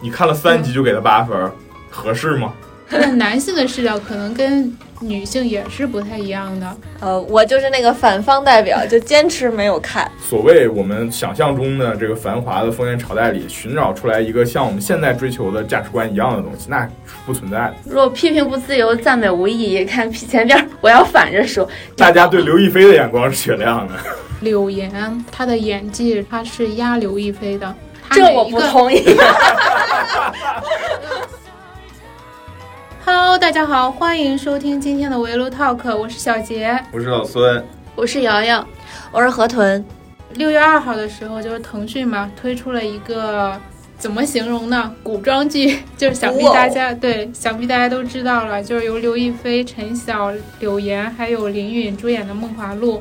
你看了三集就给他八分，合适吗？但男性的视角可能跟女性也是不太一样的。呃，我就是那个反方代表，就坚持没有看。所谓我们想象中的这个繁华的封建朝代里，寻找出来一个像我们现在追求的价值观一样的东西，那不存在的。若批评不自由，赞美无意义。看前边，我要反着说。大家对刘亦菲的眼光是雪亮的。柳岩她的演技，她是压刘亦菲的。这我不同意。Hello，大家好，欢迎收听今天的围炉 Talk，我是小杰，我是老孙，我是瑶瑶，我是河豚。六月二号的时候，就是腾讯嘛推出了一个怎么形容呢？古装剧，就是想必大家、哦、对，想必大家都知道了，就是由刘亦菲、陈晓、柳岩还有林允主演的《梦华录》。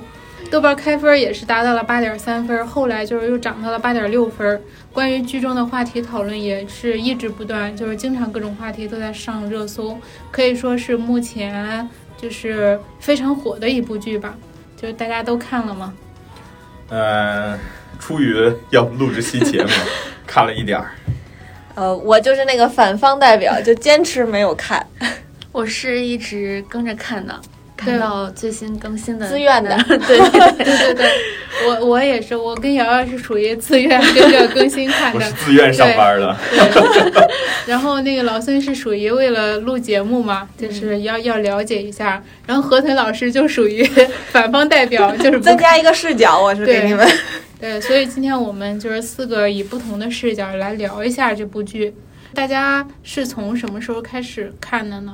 豆瓣开分也是达到了八点三分，后来就是又涨到了八点六分。关于剧中的话题讨论也是一直不断，就是经常各种话题都在上热搜，可以说是目前就是非常火的一部剧吧。就是大家都看了吗？呃，出于要录这期节目，看了一点儿。呃，我就是那个反方代表，就坚持没有看。我是一直跟着看的。看到最新更新的自愿的，对对对对对，我我也是，我跟瑶瑶是属于自愿跟着 更新看的，我是自愿上班的。然后那个老孙是属于为了录节目嘛，就是要要了解一下。然后河豚老师就属于反方代表，就是增加一个视角，我是给你们。对，所以今天我们就是四个以不同的视角来聊一下这部剧。大家是从什么时候开始看的呢？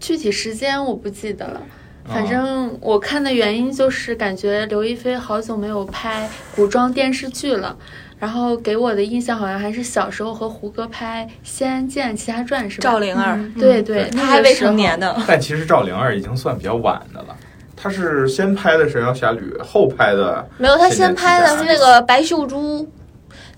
具体时间我不记得了。哦反正我看的原因就是感觉刘亦菲好久没有拍古装电视剧了，然后给我的印象好像还是小时候和胡歌拍《仙剑奇侠传》是吧？赵灵儿，嗯、对对，她还未成年呢。但其实赵灵儿已经算比较晚的了，她是先拍的《神雕侠侣》，后拍的没有，她先拍的是那个白秀珠。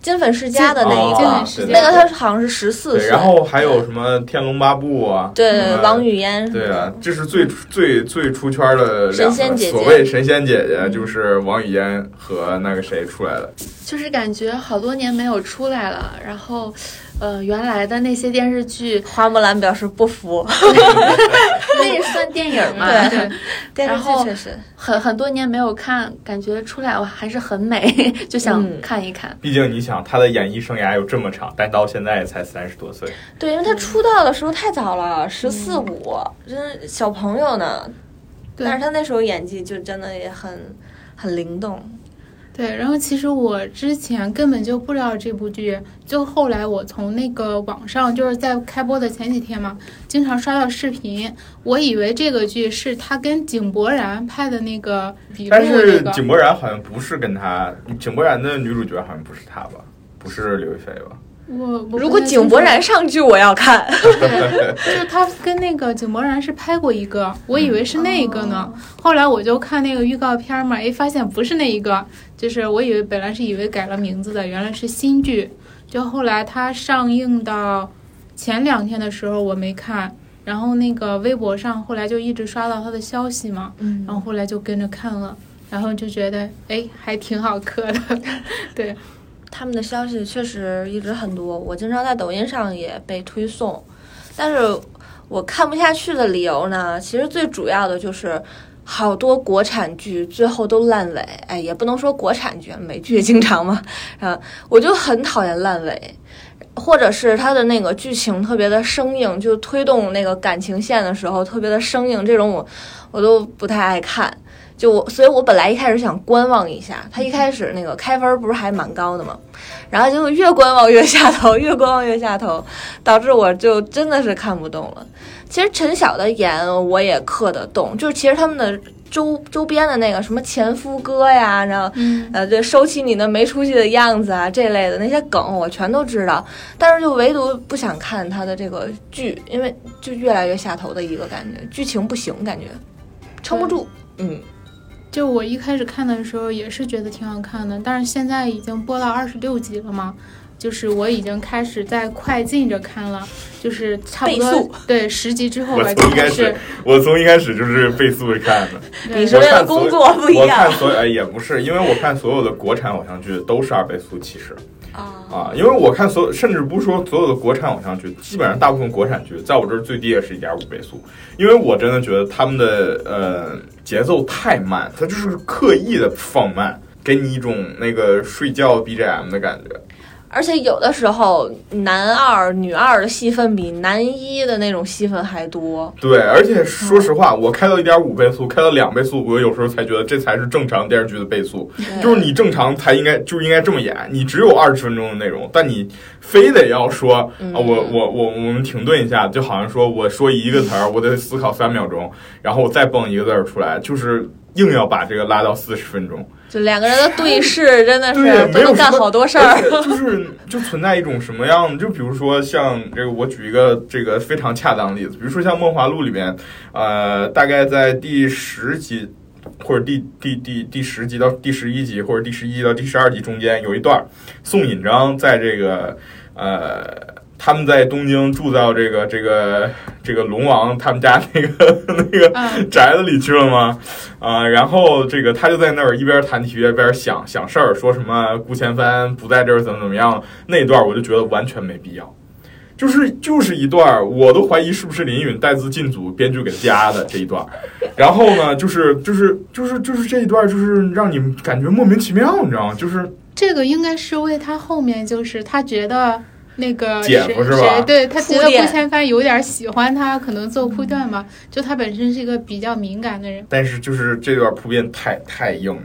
金粉世家的那一个，哦、那个他好像是十四岁，然后还有什么《天龙八部》啊，对，王语嫣，对啊，这是最最最出圈的神仙姐姐，所谓神仙姐姐就是王语嫣和那个谁出来的，就是感觉好多年没有出来了，然后。呃，原来的那些电视剧，花木兰表示不服，那也算电影嘛？对，电视剧确实很很多年没有看，感觉出来我还是很美，就想看一看。嗯、毕竟你想，她的演艺生涯有这么长，但到现在也才三十多岁。对，因为她出道的时候太早了，十四五，真是小朋友呢。但是她那时候演技就真的也很很灵动。对，然后其实我之前根本就不知道这部剧，就后来我从那个网上，就是在开播的前几天嘛，经常刷到视频，我以为这个剧是他跟井柏然拍的那个笔录、那个。但是井柏然好像不是跟他，井柏然的女主角好像不是他吧？不是刘亦菲吧？我如果井柏然上剧，我要看。对，就是他跟那个井柏然是拍过一个，我以为是那一个呢。哦、后来我就看那个预告片嘛，哎，发现不是那一个，就是我以为本来是以为改了名字的，原来是新剧。就后来他上映到前两天的时候我没看，然后那个微博上后来就一直刷到他的消息嘛，嗯，然后后来就跟着看了，然后就觉得哎还挺好磕的，对。他们的消息确实一直很多，我经常在抖音上也被推送，但是我看不下去的理由呢，其实最主要的就是好多国产剧最后都烂尾，哎，也不能说国产剧，美剧也经常嘛，啊，我就很讨厌烂尾，或者是它的那个剧情特别的生硬，就推动那个感情线的时候特别的生硬，这种我我都不太爱看。就我，所以我本来一开始想观望一下，他一开始那个开分不是还蛮高的嘛，然后结果越观望越下头，越观望越下头，导致我就真的是看不动了。其实陈晓的演我也刻得动，就是其实他们的周周边的那个什么前夫哥呀，然后、嗯、呃，对，收起你那没出息的样子啊这类的那些梗我全都知道，但是就唯独不想看他的这个剧，因为就越来越下头的一个感觉，剧情不行，感觉撑不住，嗯。就我一开始看的时候也是觉得挺好看的，但是现在已经播到二十六集了嘛，就是我已经开始在快进着看了，就是差不多对十集之后吧，我从一开始我从一开始就是倍速看的。你是为了工作不一样？我看所有哎也不是，因为我看所有的国产偶像剧都是二倍速，其实啊，因为我看所有，甚至不是说所有的国产偶像剧，基本上大部分国产剧，在我这儿最低也是一点五倍速，因为我真的觉得他们的呃节奏太慢，他就是刻意的放慢，给你一种那个睡觉 BGM 的感觉。而且有的时候男二、女二的戏份比男一的那种戏份还多。对，而且说实话，我开到一点五倍速，开到两倍速，我有时候才觉得这才是正常电视剧的倍速。就是你正常才应该就应该这么演，你只有二十分钟的内容，但你非得要说啊，我我我我们停顿一下，就好像说我说一个词儿，我得思考三秒钟，然后我再蹦一个字儿出来，就是硬要把这个拉到四十分钟。就两个人的对视，真的是对，没有干好多事儿。就是就存在一种什么样？就比如说像这个，我举一个这个非常恰当的例子，比如说像《梦华录》里面，呃，大概在第十集或者第第第第十集到第十一集，或者第十一到第十二集中间有一段，宋引章在这个呃。他们在东京住到这个这个这个龙王他们家那个 那个宅子里去了吗？啊，然后这个他就在那儿一边弹体育一边想想事儿，说什么顾千帆不在这儿怎么怎么样？那段我就觉得完全没必要，就是就是一段，我都怀疑是不是林允带资进组编剧给加的这一段。然后呢，就是就是就是就是这一段，就是让你感觉莫名其妙，你知道吗？就是这个应该是为他后面就是他觉得。那个姐夫是吧？谁对他觉得顾千帆有点喜欢他，可能做铺垫吧。就他本身是一个比较敏感的人，但是就是这段铺垫太太硬了。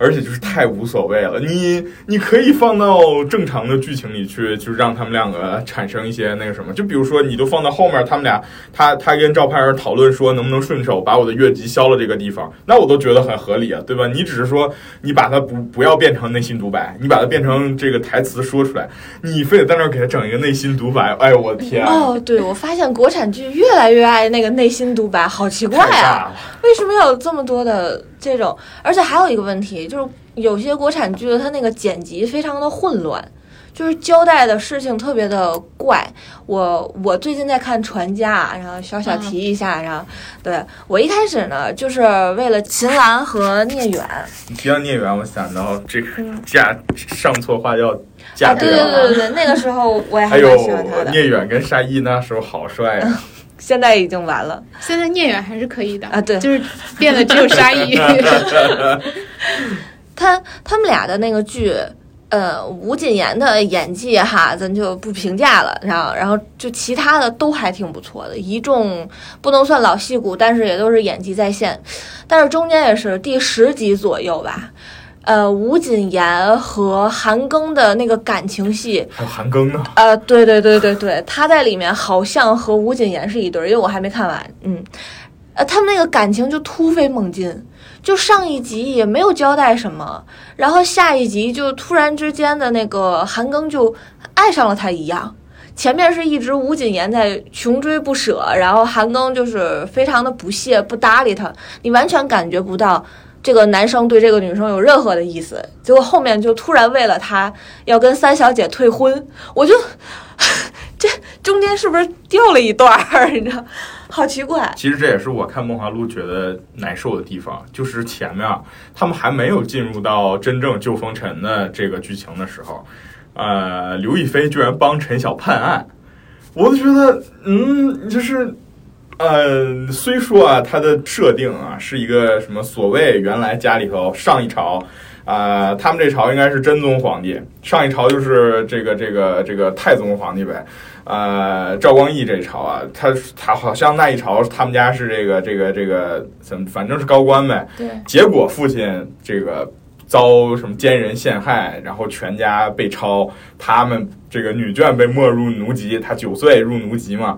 而且就是太无所谓了，你你可以放到正常的剧情里去，就让他们两个产生一些那个什么，就比如说你都放到后面，他们俩他他跟赵盼儿讨论说能不能顺手把我的越级消了这个地方，那我都觉得很合理啊，对吧？你只是说你把它不不要变成内心独白，你把它变成这个台词说出来，你非得在那儿给他整一个内心独白，哎呦我的天！哦，对，我发现国产剧越来越爱那个内心独白，好奇怪啊，为什么要有这么多的？这种，而且还有一个问题，就是有些国产剧的它那个剪辑非常的混乱，就是交代的事情特别的怪。我我最近在看《传家》，然后小小提一下，然后对我一开始呢，就是为了秦岚和聂远。你提到聂远，我想到这个嫁上错花轿嫁对对对对对，那个时候我也还蛮喜欢他的。聂远跟沙溢那时候好帅啊。现在已经完了，现在聂远还是可以的啊，对，就是变得只有沙溢。他他们俩的那个剧，呃，吴谨言的演技哈，咱就不评价了。然后，然后就其他的都还挺不错的，一众不能算老戏骨，但是也都是演技在线。但是中间也是第十集左右吧。呃，吴谨言和韩庚的那个感情戏，还有韩庚呢？呃，对对对对对，他在里面好像和吴谨言是一对儿，因为我还没看完。嗯，呃，他们那个感情就突飞猛进，就上一集也没有交代什么，然后下一集就突然之间的那个韩庚就爱上了他一样。前面是一直吴谨言在穷追不舍，然后韩庚就是非常的不屑不搭理他，你完全感觉不到。这个男生对这个女生有任何的意思，结果后面就突然为了他要跟三小姐退婚，我就 这中间是不是掉了一段儿？你知道，好奇怪。其实这也是我看《梦华录》觉得难受的地方，就是前面他们还没有进入到真正救风尘的这个剧情的时候，呃，刘亦菲居然帮陈晓判案，我就觉得，嗯，就是。呃，虽说啊，它的设定啊是一个什么所谓原来家里头上一朝，啊，他们这朝应该是真宗皇帝，上一朝就是这个这个这个太宗皇帝呗，呃，赵光义这朝啊，他他好像那一朝他们家是这个这个这个怎么，反正是高官呗，对，结果父亲这个遭什么奸人陷害，然后全家被抄，他们这个女眷被没入奴籍，他九岁入奴籍嘛。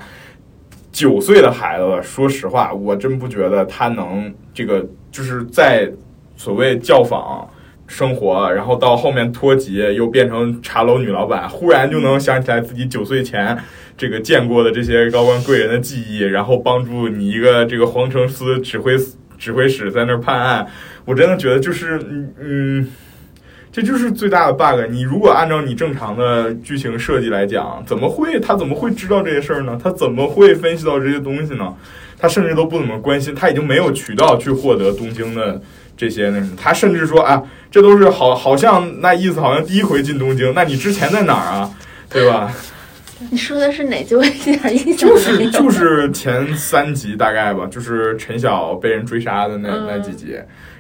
九岁的孩子，说实话，我真不觉得他能这个，就是在所谓教坊生活，然后到后面脱籍又变成茶楼女老板，忽然就能想起来自己九岁前这个见过的这些高官贵人的记忆，然后帮助你一个这个皇城司指挥指挥使在那儿判案，我真的觉得就是嗯嗯。这就是最大的 bug。你如果按照你正常的剧情设计来讲，怎么会他怎么会知道这些事儿呢？他怎么会分析到这些东西呢？他甚至都不怎么关心，他已经没有渠道去获得东京的。这些那什么，他甚至说啊，这都是好好像那意思好像第一回进东京，那你之前在哪儿啊？对吧？你说的是哪集？我一点印象就是。就是前三集大概吧，就是陈晓被人追杀的那、嗯那几集，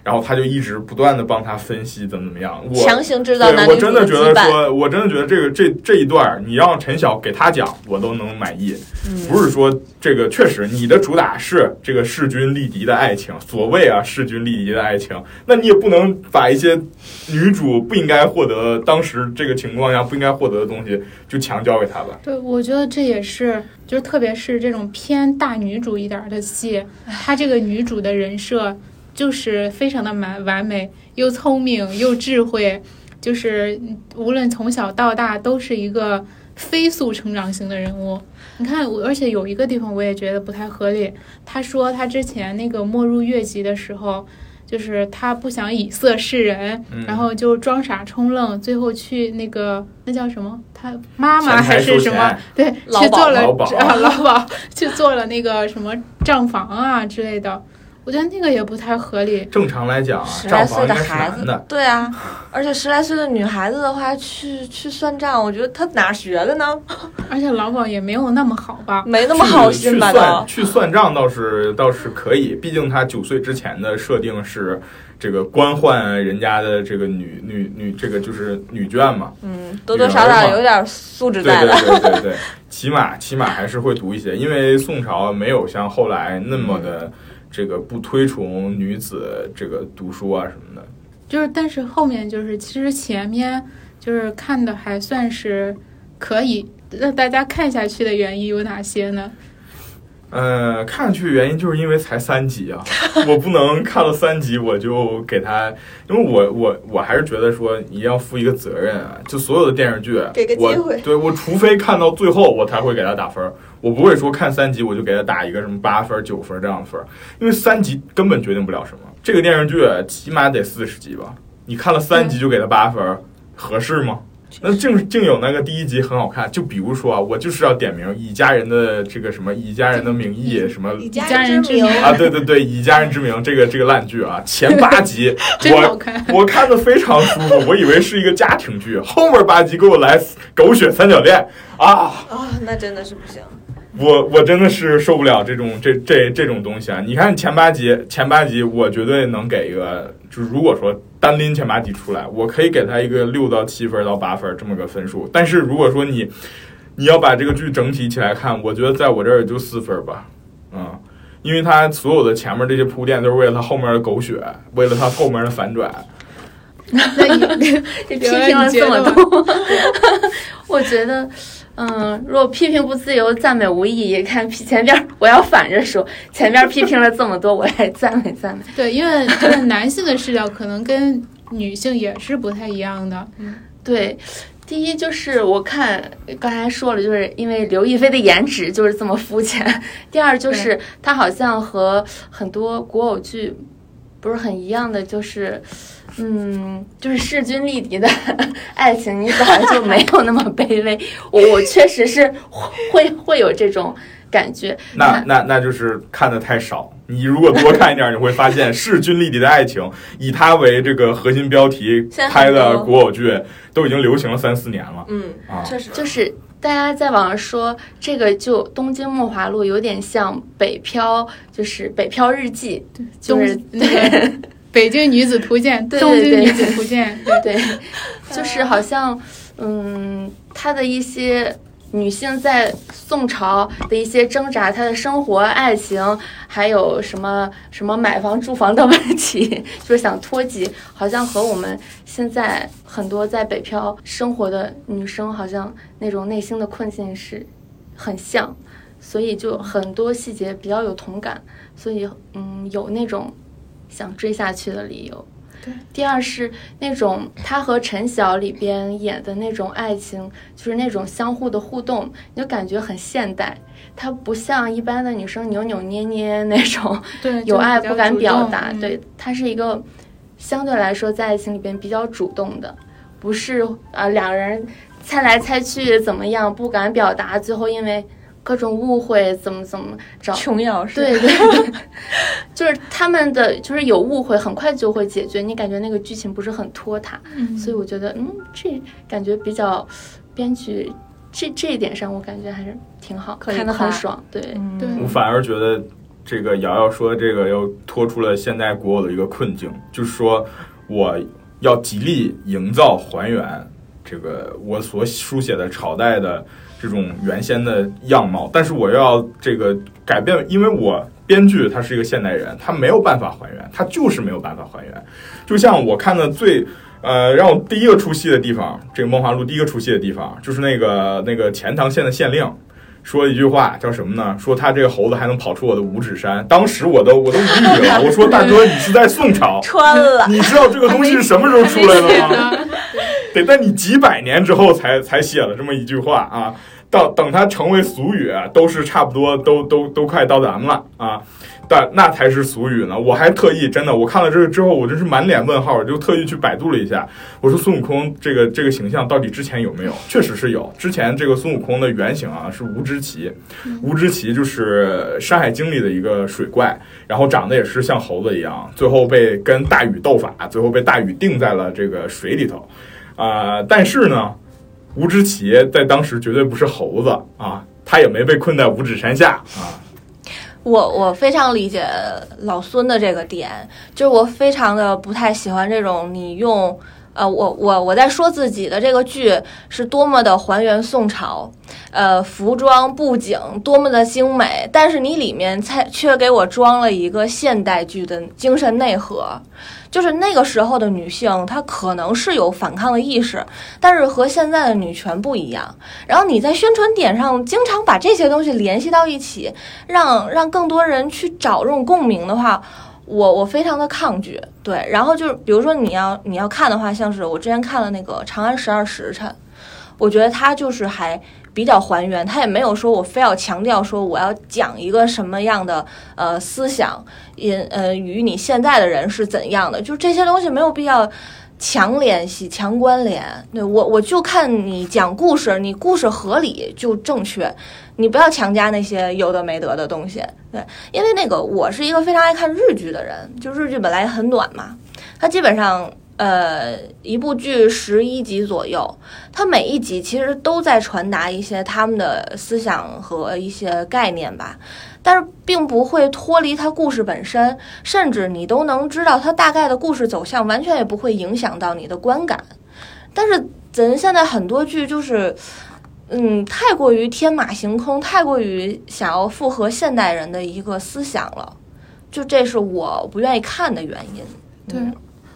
然后他就一直不断的帮他分析怎么怎么样。我强行制造男对我女主真的觉得。说，我真的觉得这个这这一段儿，你让陈晓给他讲，我都能满意。嗯不是说这个确实你的主打是这个势均力敌的爱情，所谓啊势均力敌的爱情，那你也不能把一些女主不应该获得当时这个情况下不应该获得的东西就强交给他吧。对，我觉得这也是，就是特别是这种偏大女主一点儿的戏，她这个女主的人设就是非常的完完美，又聪明又智慧，就是无论从小到大都是一个飞速成长型的人物。你看，我而且有一个地方我也觉得不太合理，他说他之前那个没入越级的时候。就是他不想以色示人，嗯然后就装傻充愣，最后去那个那叫什么？他妈妈还是什么？对，去做了劳保 啊，劳保去做了那个什么账房啊之类的，我觉得那个也不太合理。正常来讲啊，十来岁账房应该是孩子，，对啊，而且十来岁的女孩子的话，去去算账，我觉得她哪学的呢？而且劳保也没有那么好吧？没那么好心吧去算。去算账倒是倒是可以，毕竟她九岁之前的设定是这个官宦人家的这个女女女这个就是女眷嘛，嗯，多多少少有点素质对对在的。对对 对，起码起码还是会读一些，因为宋朝没有像后来那么的这个不推崇女子这个读书啊什么的。就是，但是后面就是，其实前面就是看的还算是可以，让大家看下去的原因有哪些呢？呃，看下去的原因就是因为才三集啊，我不能看了三集我就给他，因为我我我还是觉得说你要负一个责任啊，就所有的电视剧，给个机我会对我除非看到最后我才会给他打分儿，我不会说看三集我就给他打一个什么八分儿九分儿这样的分儿，因为三集根本决定不了什么。这个电视剧起码得四十集吧，你看了三集就给他八分儿，合适吗？那竟竟有那个第一集很好看，就比如说啊，我就是要点名以家人的这个什么以家人的名义 什么以家家人之名 啊，对对对，以家人之名这个这个烂剧啊，前八集我。我看的非常舒服，我以为是一个家庭剧，后面八集给我来狗血三角恋啊！啊，那真的是不行。我我真的是受不了这种这这这种东西啊！你看前八集，前八集我绝对能给一个，就是如果说单拎前八集出来，我可以给他一个六到七分到八分这么个分数。但是如果说你你要把这个剧整体起来看，我觉得在我这儿也就四分吧，嗯，因为他所有的前面这些铺垫都是为了他后面的狗血，为了他后面的反转。那你这批评了这么多，我觉得，嗯，若批评不自由，赞美无意义。看 前边儿我要反着说，前边儿批评了这么多，我来赞美 赞美。对，因为就是男性的视角可能跟女性也是不太一样的。对，第一就是我看刚才说了，就是因为刘亦菲的颜值就是这么肤浅。第二就是她好像和很多古偶剧不是很一样的，就是。嗯，就是势均力敌的 爱情，你好像就没有那么卑微。我我确实是会会有这种感觉。那那那就是看的太少。你如果多看一点，你会发现势均力敌的爱情，以它为这个核心标题拍的古偶剧，都已经流行了三四年了嗯，啊。确实。就是大家在网上说这个就《东京梦华录》有点像北漂，就是《北漂日记》，就是东那个《北京女子图鉴》对东京对女子图鉴》对。对，就是好像，嗯，她的一些女性在宋朝的一些挣扎，她的生活、爱情，还有什么什么买房、住房的问题，就是想脱籍，好像和我们现在很多在北漂生活的女生，好像那种内心的困境是很像，所以就很多细节比较有同感，所以嗯，有那种想追下去的理由。第二是那种他和陈晓里边演的那种爱情，就是那种相互的互动，你就感觉很现代。他不像一般的女生扭扭捏捏那种对，有爱不敢表表达，嗯对他是一个相对来说在爱情里边比较主动的，不是呃两人猜来猜去怎么样不敢表达，最后因为各种误会怎么怎么着。琼瑶是对对对，就是他们的就是有误会，很快就会解决。你感觉那个剧情不是很拖沓，嗯所以我觉得，嗯，这感觉比较编剧这这一点上，我感觉还是挺好，看得很爽。对，嗯对我反而觉得这个瑶瑶说的这个又拖出了现代国偶的一个困境，就是说我要极力营造还原这个我所书写的朝代的这种原先的样貌，但是我又要这个改变，因为我编剧他是一个现代人，他没有办法还原，他就是没有办法还原。就像我看的最。呃，让我第一个出戏的地方，这个《梦华录》第一个出戏的地方，就是那个那个钱塘县的县令，说一句话，叫什么呢？说他这个猴子还能跑出我的五指山。当时我都我都无语了，我说大哥，你是在宋朝，穿了，你知道这个东西是什么时候出来的吗？吗？得在你几百年之后才才写了这么一句话啊。到等它成为俗语，都是差不多都都都快到咱们了啊。但那才是俗语呢。我还特意真的，我看了这个之后，我真是满脸问号，我就特意去百度了一下。我说孙悟空这个这个形象到底之前有没有？确实是有。之前这个孙悟空的原型啊是吴知奇，吴知奇就是《山海经》里的一个水怪，然后长得也是像猴子一样，最后被跟大禹斗法，最后被大禹定在了这个水里头。啊、但是呢，吴知奇在当时绝对不是猴子啊，他也没被困在五指山下啊。我我非常理解老孙的这个点，就是我非常的不太喜欢这种你用呃，我我我在说自己的这个剧是多么的还原宋朝，呃，服装布景多么的精美，但是你里面才却给我装了一个现代剧的精神内核。就是那个时候的女性，她可能是有反抗的意识，但是和现在的女权不一样。然后你在宣传点上经常把这些东西联系到一起，让让更多人去找这种共鸣的话，我我非常的抗拒。对，然后就是比如说你要你要看的话，像是我之前看了那个《长安十二时辰》，我觉得它就是还比较还原，他也没有说我非要强调说我要讲一个什么样的呃思想，因呃与你现在的人是怎样的，就这些东西没有必要。强联系、强关联，对我我就看你讲故事，你故事合理就正确，你不要强加那些有的没得的东西。对，因为那个我是一个非常爱看日剧的人，就日剧本来很短嘛，它基本上呃一部剧十一集左右，它每一集其实都在传达一些他们的思想和一些概念吧。但是并不会脱离它故事本身，甚至你都能知道它大概的故事走向，完全也不会影响到你的观感。但是咱现在很多剧就是，嗯，太过于天马行空，太过于想要符合现代人的一个思想了，就这是我不愿意看的原因。对嗯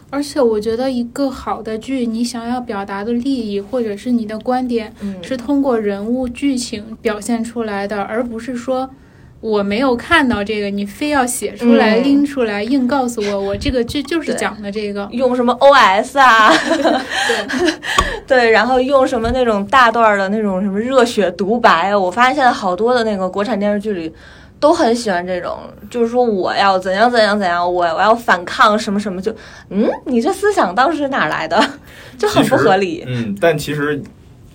而且我觉得一个好的剧，你想要表达的利益或者是你的观点，嗯，是通过人物剧情表现出来的，而不是说我没有看到这个，你非要写出来、嗯拎出来，硬告诉我我这个剧就是讲的这个。用什么 OS 啊，对，对，然后用什么那种大段儿的那种什么热血独白啊，我发现现在好多的那个国产电视剧里。都很喜欢这种，就是说我要怎样怎样怎样，我我要反抗什么什么，就嗯，你这思想当时哪儿来的？就很不合理。嗯，但其实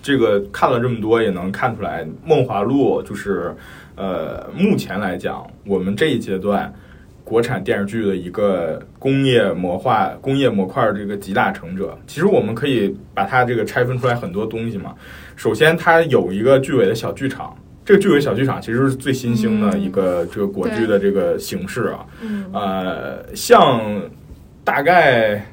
这个看了这么多，也能看出来，《梦华录》就是呃，目前来讲，我们这一阶段国产电视剧的一个工业模化、工业模块儿这个集大成者。其实我们可以把它这个拆分出来很多东西嘛。首先，它有一个剧尾的小剧场。这个剧尾小剧场其实是最新兴的一个这个国剧的这个形式啊，嗯呃，像大概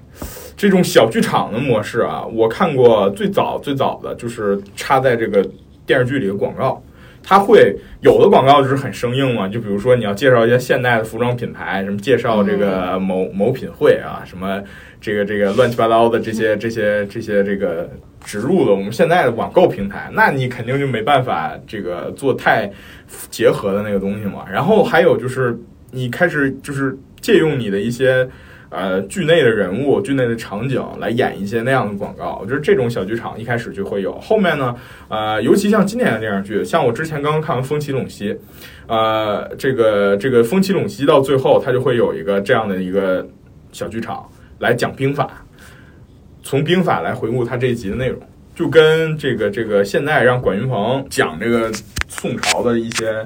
这种小剧场的模式啊，我看过最早最早的就是插在这个电视剧里的广告，它会有的广告就是很生硬嘛，就比如说你要介绍一些现代的服装品牌，什么介绍这个某某品会啊，什么这个这个乱七八糟的这些这些这些这个植入的我们现在的网购平台，那你肯定就没办法这个做太结合的那个东西嘛。然后还有就是你开始就是借用你的一些。呃，剧内的人物、剧内的场景来演一些那样的广告，我觉得这种小剧场一开始就会有。后面呢，呃，尤其像今年的电视剧，像我之前刚刚看完《风起陇西》，呃，这个这个《风起陇西》到最后，它就会有一个这样的一个小剧场来讲兵法，从兵法来回顾他这一集的内容。就跟这个这个现在让管云鹏讲这个宋朝的一些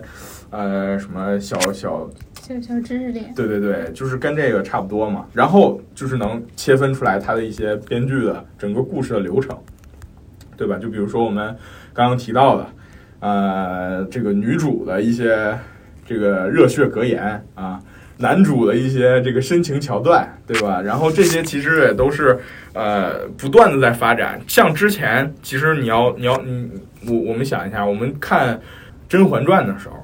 呃什么小小小小知识点。对对对，就是跟这个差不多嘛。然后就是能切分出来它的一些编剧的整个故事的流程，对吧？就比如说我们刚刚提到的，呃，这个女主的一些这个热血格言啊，男主的一些这个深情桥段，对吧？然后这些其实也都是呃不断的在发展。像之前，其实你要你要你我我们想一下，我们看《甄嬛传》的时候，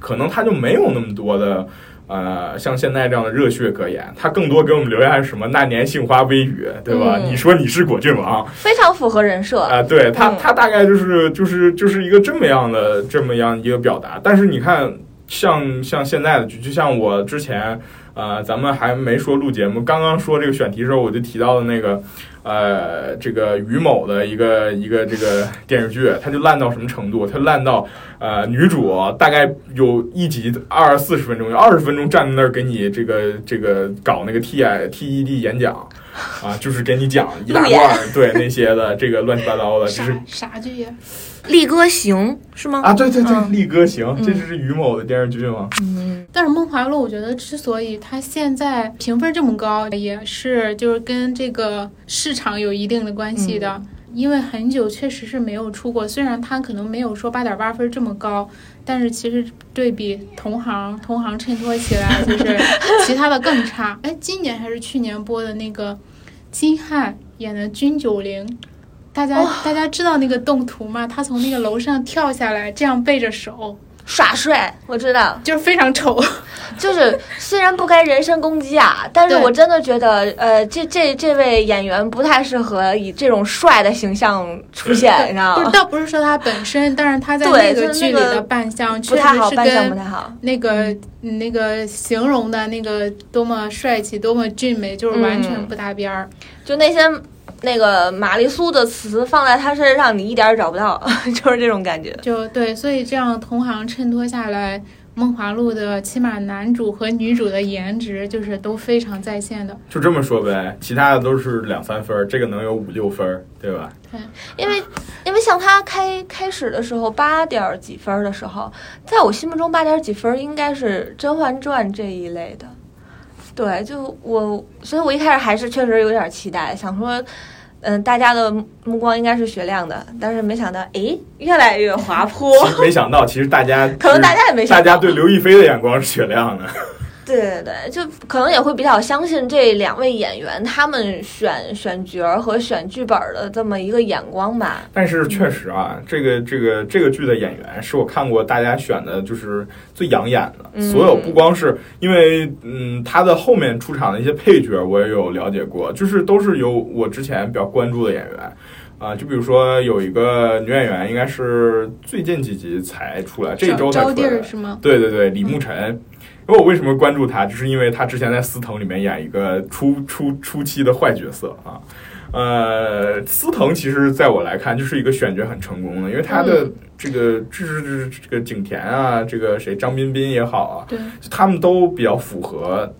可能他就没有那么多的。呃，像现在这样的热血格言，它更多给我们留下什么？那年杏花微雨，对吧？嗯你说你是果郡王，非常符合人设。啊、对他，嗯他大概就是就是就是一个这么样的这么样一个表达。但是你看，像像现在的剧，就像我之前呃，咱们还没说录节目，刚刚说这个选题的时候，我就提到的那个呃，这个于某的一个一个这个电视剧，它就烂到什么程度？它烂到呃，女主大概有一集二四十分钟，有二十分钟站在那儿给你这个这个搞那个 T I T E D 演讲。啊，就是给你讲一大段儿，对那些的这个乱七八糟的，就是啥剧呀？力哥行是吗？啊，对对对，嗯力哥行，嗯这就是于某的电视剧吗？嗯，但是《梦华录》，我觉得之所以它现在评分这么高，也是就是跟这个市场有一定的关系的。因为很久确实是没有出过，虽然他可能没有说八点八分这么高，但是其实对比同行，同行衬托起来就是其他的更差。哎，今年还是去年播的那个金瀚演的君九龄。大家大家知道那个动图吗？他从那个楼上跳下来，这样背着手，耍帅，我知道，就是非常丑。就是虽然不该人身攻击啊，但是我真的觉得，呃，这这这位演员不太适合以这种帅的形象出现，你知道吗？倒不是说他本身，但是他在那个剧里的扮相确实不太好，是扮相不跟太好。那个嗯那个形容的那个多么帅气、多么俊美，就是完全嗯不搭边儿。就那些那个玛丽苏的词放在他身上，你一点儿也找不到，就是这种感觉。就对，所以这样同行衬托下来，《梦华录》的起码男主和女主的颜值就是都非常在线的。就这么说呗，其他的都是两三分儿，这个能有五六分儿，对吧？对因为因为像他开开始的时候八点儿几分儿的时候，在我心目中八点儿几分儿应该是《甄嬛传》这一类的。对，就我，所以我一开始还是确实有点期待，想说，嗯，大家的目光应该是雪亮的，但是没想到，哎，越来越滑坡。没想到，其实大家可能大家也没想到大家对刘亦菲的眼光是雪亮的。对对对，就可能也会比较相信这两位演员他们选选角儿和选剧本儿的这么一个眼光吧。但是确实啊，这个这个这个剧的演员是我看过大家选的，就是最养眼的。嗯所有不光是因为嗯，他的后面出场的一些配角我也有了解过，就是都是有我之前比较关注的演员。啊，就比如说有一个女演员，应该是最近几集才出来，这一周才出来儿。是吗？对对对，李慕辰。因 为我为什么关注他，就是因为他之前在《司藤》里面演一个初初初期的坏角色啊。呃，司藤其实在我来看就是一个选角很成功的，因为他的嗯这个这是就是这个景甜啊，这个谁张彬彬也好啊，对，他们都比较符合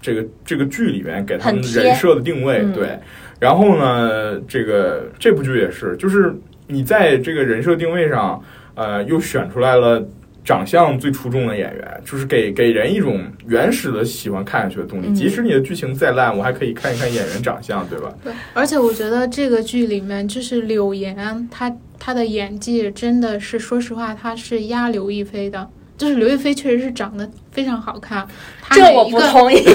这个这个剧里面给他们人设的定位，嗯对。然后呢，这个这部剧也是，就是你在这个人设定位上，呃，又选出来了长相最出众的演员，就是给给人一种原始的喜欢看下去的动力。嗯即使你的剧情再烂，我还可以看一看演员长相，对吧？对，而且我觉得这个剧里面，就是柳岩，她她的演技真的是，说实话，她是压刘亦菲的。就是刘亦菲确实是长得非常好看，她这我不同意。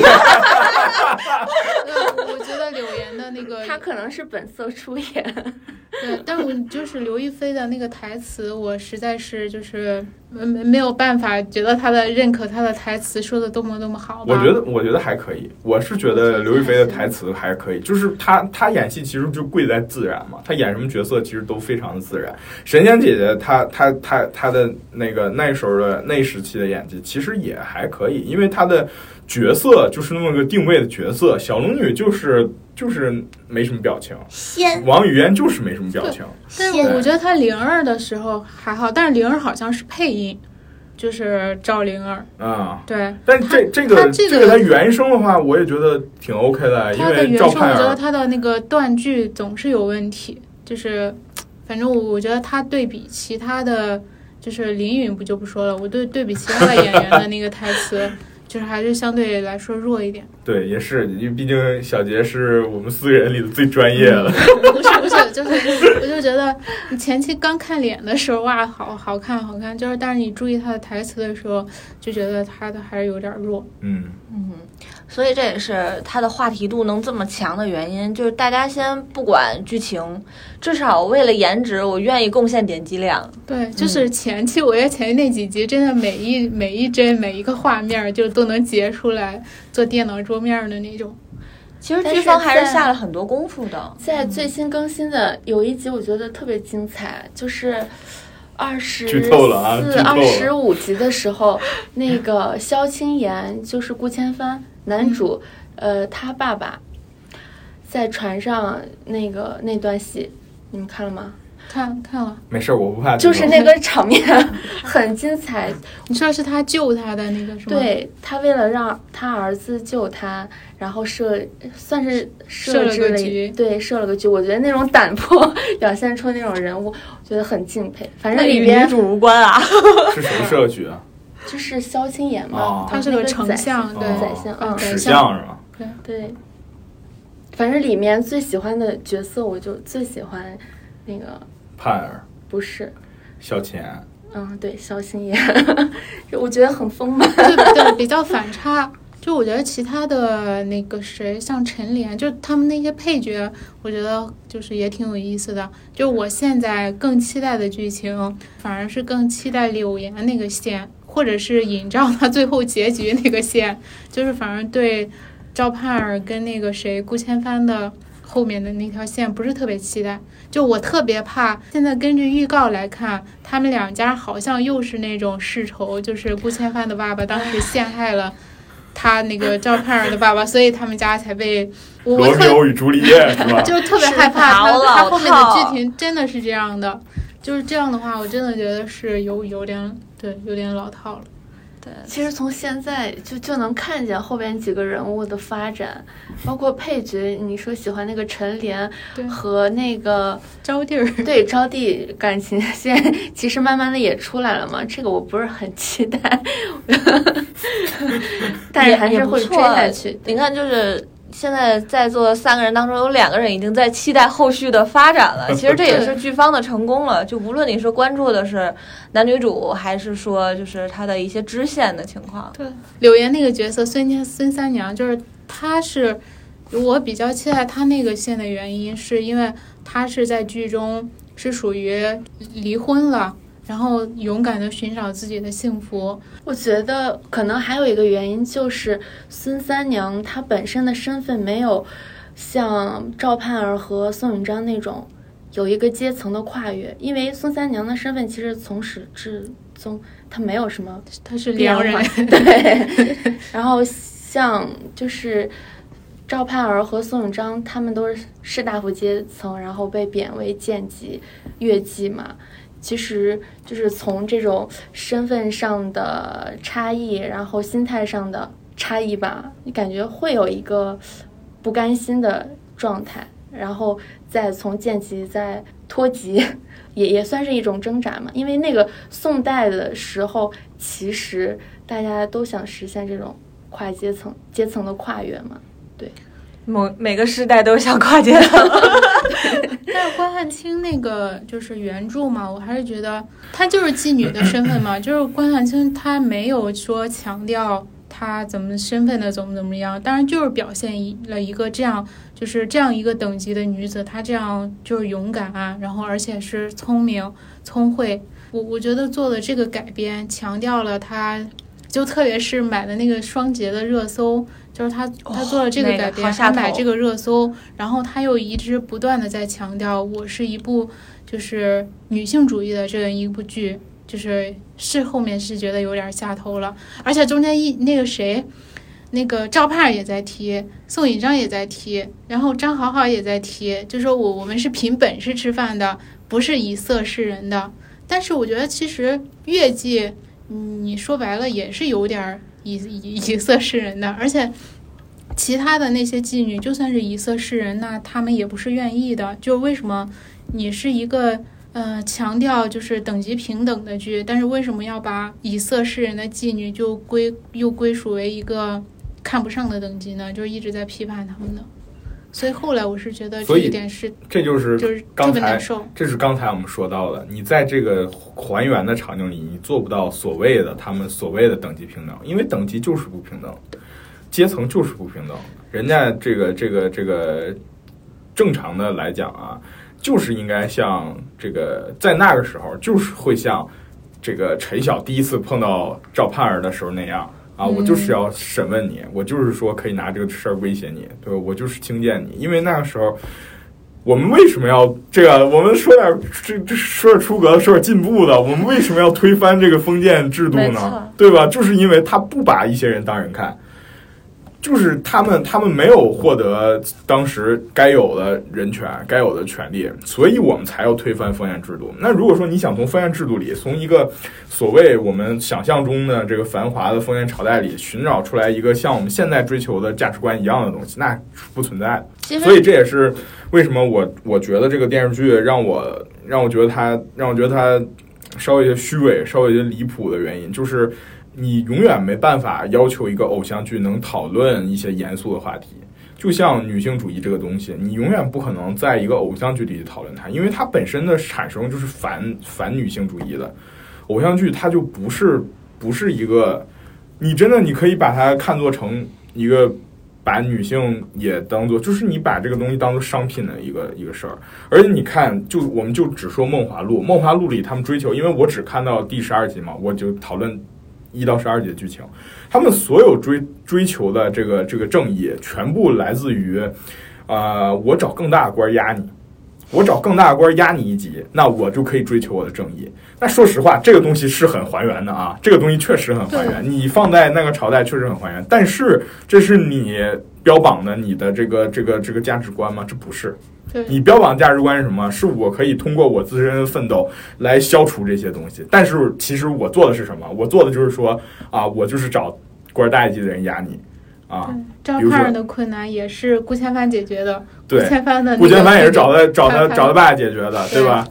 的那个他可能是本色出演。对，但我就是刘亦菲的那个台词，我实在是就是没没没有办法觉得她的认可她的台词说的多么多么好。我觉得我觉得还可以，我是觉得刘亦菲的台词还可以，就是她她演戏其实就贵在自然嘛，她演什么角色其实都非常的自然。神仙姐姐她她她她的那个那时候的那时期的演技其实也还可以，因为她的角色就是那么个定位的角色，小龙女就是就是没什么表情，仙。王语嫣就是没什么表情。但是我我觉得她灵儿的时候还好，但是灵儿好像是配音，就是赵灵儿。啊、对，但这这个这个个她原声的话，我也觉得挺 OK 的，因她的为原声我觉得她的那个断句总是有问题，就是反正我我觉得她对比其他的就是林允不就不说了，我对对比其他的演员的那个台词，就是还是相对来说弱一点。对，也是，因为毕竟小杰是我们四个人里的最专业的。不是不是，就是我就觉得你前期刚看脸的时候哇，好好看好看，就是但是你注意他的台词的时候，就觉得他的还是有点弱。嗯，嗯，所以这也是它的话题度能这么强的原因，就是大家先不管剧情，至少为了颜值，我愿意贡献点击量。对，就是前期，我觉得前期那几集真的每一每一帧每一个画面就都能截出来做电脑桌面的那种。其实剧方还是下了很多功夫的。在最新更新的有一集，我觉得特别精彩，就是二十四、二十五集的时候，那个萧青岩就是顾千帆男主，呃，他爸爸在船上那个那段戏，你们看了吗？看看了，没事儿，我不怕。就是那个场面 很精彩，你说是他救他的那个是吗？，对他为了让他儿子救他，然后设算是设了置了个局对设了个局。我觉得那种胆魄 表现出那种人物，我觉得很敬佩。反正那与女主无关啊。是什么社区啊？就是萧青岩嘛哦，他是个丞宰相，对，哦宰相，嗯，宰相相是吧？对对。反正里面最喜欢的角色，我就最喜欢那个盼儿、不是，小钱，嗯，对，萧青岩，我觉得很丰满。对对，比较反差。就我觉得其他的那个谁，像陈莲，就他们那些配角，我觉得就是也挺有意思的。就我现在更期待的剧情，反而是更期待柳岩那个线，或者是尹照他最后结局那个线，就是反而对赵盼儿跟那个谁顾千帆的后面的那条线不是特别期待。就我特别怕，现在根据预告来看，他们两家好像又是那种世仇，就是顾千帆的爸爸当时陷害了他那个赵盼儿的爸爸，所以他们家才被我我罗密特欧与朱丽叶是吧？就特别害怕他他后面的套剧情真的是这样的，就是这样的话，我真的觉得是有有点对有点老套了。对，其实从现在就就能看见后边几个人物的发展，包括配角。你说喜欢那个陈莲对和那个招娣儿，对招娣感情线，其实慢慢的也出来了嘛。这个我不是很期待，但是还是会追下去。你看，就是现在在座的三个人当中，有两个人已经在期待后续的发展了。其实这也是剧方的成功了。就无论你是关注的是男女主，还是说就是他的一些支线的情况，对柳岩那个角色孙家孙三娘，就是她是我比较期待她那个线的原因，是因为她是在剧中是属于离婚了。然后勇敢的寻找自己的幸福，我觉得可能还有一个原因就是孙三娘她本身的身份没有像赵盼儿和宋永章那种有一个阶层的跨越，因为孙三娘的身份其实从始至终她没有什么她是变良化人，对，然后像就是赵盼儿和宋永章，他们都是士大夫阶层，然后被贬为贱籍、越妓嘛。其实就是从这种身份上的差异，然后心态上的差异吧，你感觉会有一个不甘心的状态，然后再从贱籍再脱籍，也也算是一种挣扎嘛。因为那个宋代的时候，其实大家都想实现这种跨阶层阶层的跨越嘛。对某每个时代都想跨阶层。但是关汉卿那个就是原著嘛，我还是觉得她就是妓女的身份嘛，就是关汉卿她没有说强调她怎么身份的怎么怎么样，当然就是表现一了一个这样就是这样一个等级的女子，她这样就是勇敢啊，然后而且是聪明聪慧，我我觉得做的这个改编强调了她。就特别是买的那个双节的热搜，就是他他做了这个改编，他买这个热搜，然后他又一直不断的在强调，我是一部就是女性主义的这样一部剧，就是是后面是觉得有点下头了，而且中间一那个谁，那个赵盼儿也在提，宋引章也在提，然后张好好也在提，就说我我们是凭本事吃饭的，不是以色示人的。但是我觉得其实越剧，嗯你说白了也是有点儿以以以色侍人的，而且其他的那些妓女，就算是以色侍人，那他们也不是愿意的。就为什么你是一个呃强调就是等级平等的剧，但是为什么要把以色侍人的妓女就归又归属为一个看不上的等级呢？就是一直在批判他们的。所以后来我是觉得这一点是这就是就是刚才。这是刚才我们说到的，你在这个还原的场景里，你做不到所谓的他们所谓的等级平等，因为等级就是不平等，阶层就是不平等。人家这个这个这个正常的来讲啊，就是应该像这个在那个时候，就是会像这个陈晓第一次碰到赵盼儿的时候那样。啊，我就是要审问你，我就是说可以拿这个事儿威胁你，对吧？我就是轻贱你，因为那个时候我们为什么要这个？我们说点这这说点出格的，说点进步的。我们为什么要推翻这个封建制度呢？对吧？就是因为他不把一些人当人看，就是他们他们没有获得当时该有的人权、该有的权利，所以我们才要推翻封建制度。那如果说你想从封建制度里，从一个所谓我们想象中的这个繁华的封建朝代里寻找出来一个像我们现在追求的价值观一样的东西，那是不存在的。所以这也是为什么我我觉得这个电视剧让我让我觉得它让我觉得它稍微有些虚伪、稍微有些离谱的原因，就是你永远没办法要求一个偶像剧能讨论一些严肃的话题。就像女性主义这个东西，你永远不可能在一个偶像剧里讨论它，因为它本身的产生就是反反女性主义的。偶像剧它就不是不是一个，你真的你可以把它看作成一个把女性也当做，就是你把这个东西当做商品的一个一个事儿。而且你看，就我们就只说《梦华录》，《梦华录》里他们追求，因为我只看到第十二集嘛，我就讨论一到十二集的剧情。他们所有追追求的这个这个正义，全部来自于，啊，我找更大的官压你，我找更大的官压你一级，那我就可以追求我的正义。那说实话，这个东西是很还原的啊，这个东西确实很还原。你放在那个朝代确实很还原，但是这是你标榜的你的这个这个这个价值观吗？这不是。对，你标榜价值观是什么？是我可以通过我自身的奋斗来消除这些东西。但是其实我做的是什么？我做的就是说啊，我就是找官儿大一级的人压你啊。赵比如说盼儿的困难也是顾千帆解决的。顾对，千帆的顾千帆也是找他 找他他找他爸解决的，对吧？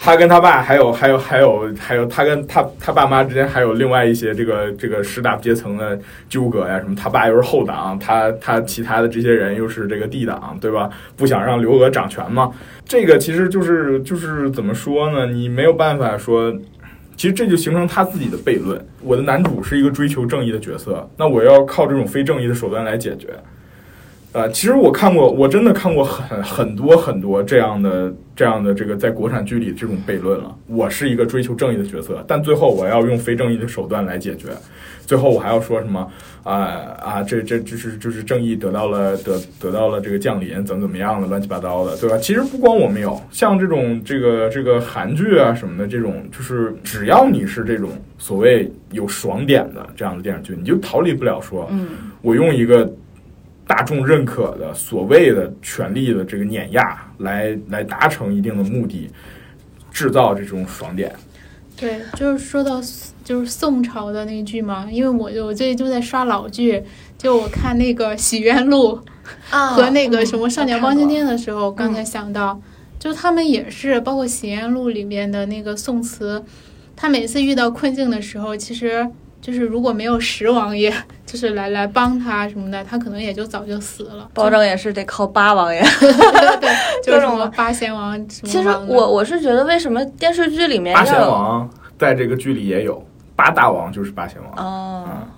他跟他爸还有还有还有还有他跟他他爸妈之间还有另外一些这个这个十大阶层的纠葛呀，什么他爸又是后党，他他其他的这些人又是这个帝党，对吧？不想让刘娥掌权嘛，这个其实就是就是怎么说呢？你没有办法说。其实这就形成他自己的悖论。我的男主是一个追求正义的角色，那我要靠这种非正义的手段来解决。呃，其实我看过，我真的看过很很多很多这样的这样的这个在国产剧里这种悖论了。我是一个追求正义的角色，但最后我要用非正义的手段来解决。最后我还要说什么啊啊，这这这是就是正义得到了得得到了这个降临，怎么怎么样的乱七八糟的，对吧？其实不光我们有，像这种这个这个韩剧啊什么的这种，就是只要你是这种所谓有爽点的这样的电视剧，你就逃离不了说，嗯，我用一个大众认可的所谓的权力的这个碾压来来达成一定的目的，制造这种爽点。对，就是说到就是宋朝的那剧嘛，因为我就我最近就在刷老剧，就我看那个《洗冤录》啊 和那个什么《少年包青天》的，的时候，刚才想到，就他们也是，包括《洗冤录》里面的那个宋词，他每次遇到困境的时候，其实就是如果没有十王爷，就是来来帮他什么的，他可能也就早就死了。包拯也是得靠八王爷。对对，就是什各种么八贤王什么其实我我是觉得，为什么电视剧里面八贤王在这个剧里也有，八大王就是八贤王。哦嗯，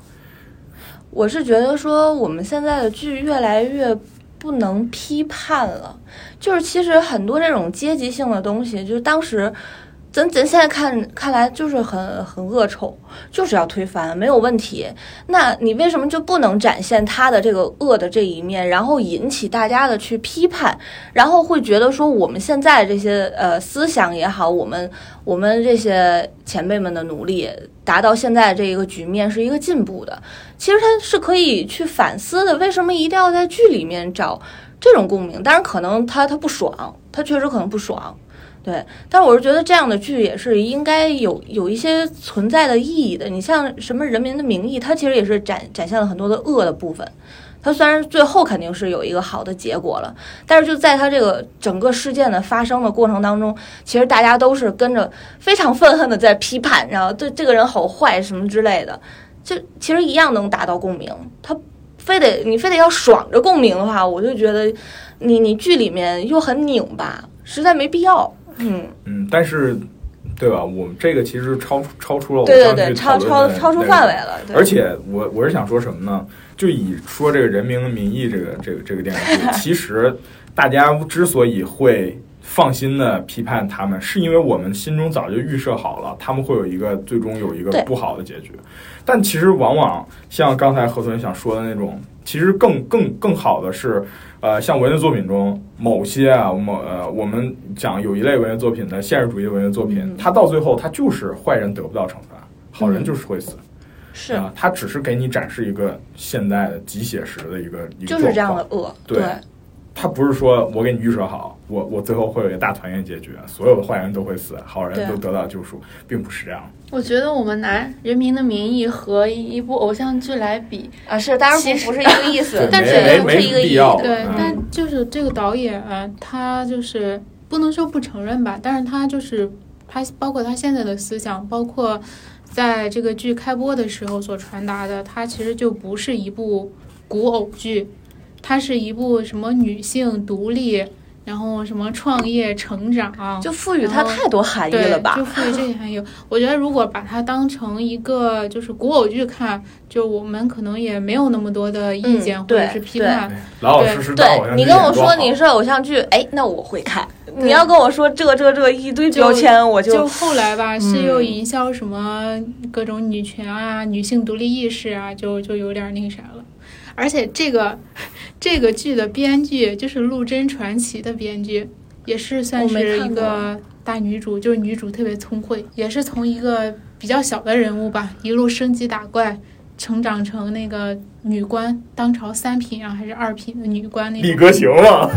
我是觉得说我们现在的剧越来越不能批判了，就是其实很多这种阶级性的东西，就是当时。咱咱现在看看来就是很很恶臭，就是要推翻，没有问题。那你为什么就不能展现他的这个恶的这一面，然后引起大家的去批判，然后会觉得说我们现在这些呃思想也好，我们我们这些前辈们的努力，达到现在这一个局面是一个进步的。其实他是可以去反思的，为什么一定要在剧里面找这种共鸣？当然，可能他他不爽，他确实可能不爽，对。但我是觉得这样的剧也是应该有有一些存在的意义的。你像什么《人民的名义》，它其实也是展展现了很多的恶的部分，它虽然最后肯定是有一个好的结果了，但是就在它这个整个事件的发生的过程当中，其实大家都是跟着非常愤恨的在批判，然后对这个人好坏什么之类的，就其实一样能达到共鸣。他非得你非得要爽着共鸣的话，我就觉得你你剧里面又很拧巴，实在没必要。嗯，嗯，但是对吧？我们这个其实超超出了我对对对，超超超出范围了。对而且我我是想说什么呢？就以说这个《人民的名义》这个这个这个电视剧，其实大家之所以会放心的批判他们，是因为我们心中早就预设好了，他们会有一个最终有一个不好的结局。但其实往往像刚才何存想说的那种，其实更更更好的是，呃，像文学作品中某些啊，某呃，我们讲有一类文学作品的现实主义的文学作品，嗯它到最后它就是坏人得不到惩罚，好人嗯就是会死。是啊，它只是给你展示一个现代的极写实的一个就是这样。的恶，对它不是说我给你预设好，我我最后会有一个大团圆结局，所有的坏人都会死，好人对都得到救赎，并不是这样。我觉得我们拿《人民的名义》和一部偶像剧来比，啊，是当然不不是一个意思，但是没没不是一个意义必要。对，嗯但就是这个导演、啊，他就是不能说不承认吧，但是他就是他包括他现在的思想，包括在这个剧开播的时候所传达的，他其实就不是一部古偶剧，它是一部什么女性独立，然后什么创业成长，就赋予它太多含义，了吧就？赋予这些含义。我觉得如果把它当成一个就是古偶剧看，就我们可能也没有那么多的意见、或者是批判。老老实实你跟我说你是偶像剧，哎，那我会看。你要跟我说这这这一堆标签，我就就后来吧，是又嗯营销什么各种女权啊、女性独立意识啊，就就有点那个啥了。而且这个这个剧的编剧就是《陆贞传奇》的编剧，也是算是一个大女主，就是女主特别聪慧，也是从一个比较小的人物吧，一路升级打怪，成长成那个女官，当朝三品啊还是二品的女官那种。力哥行了，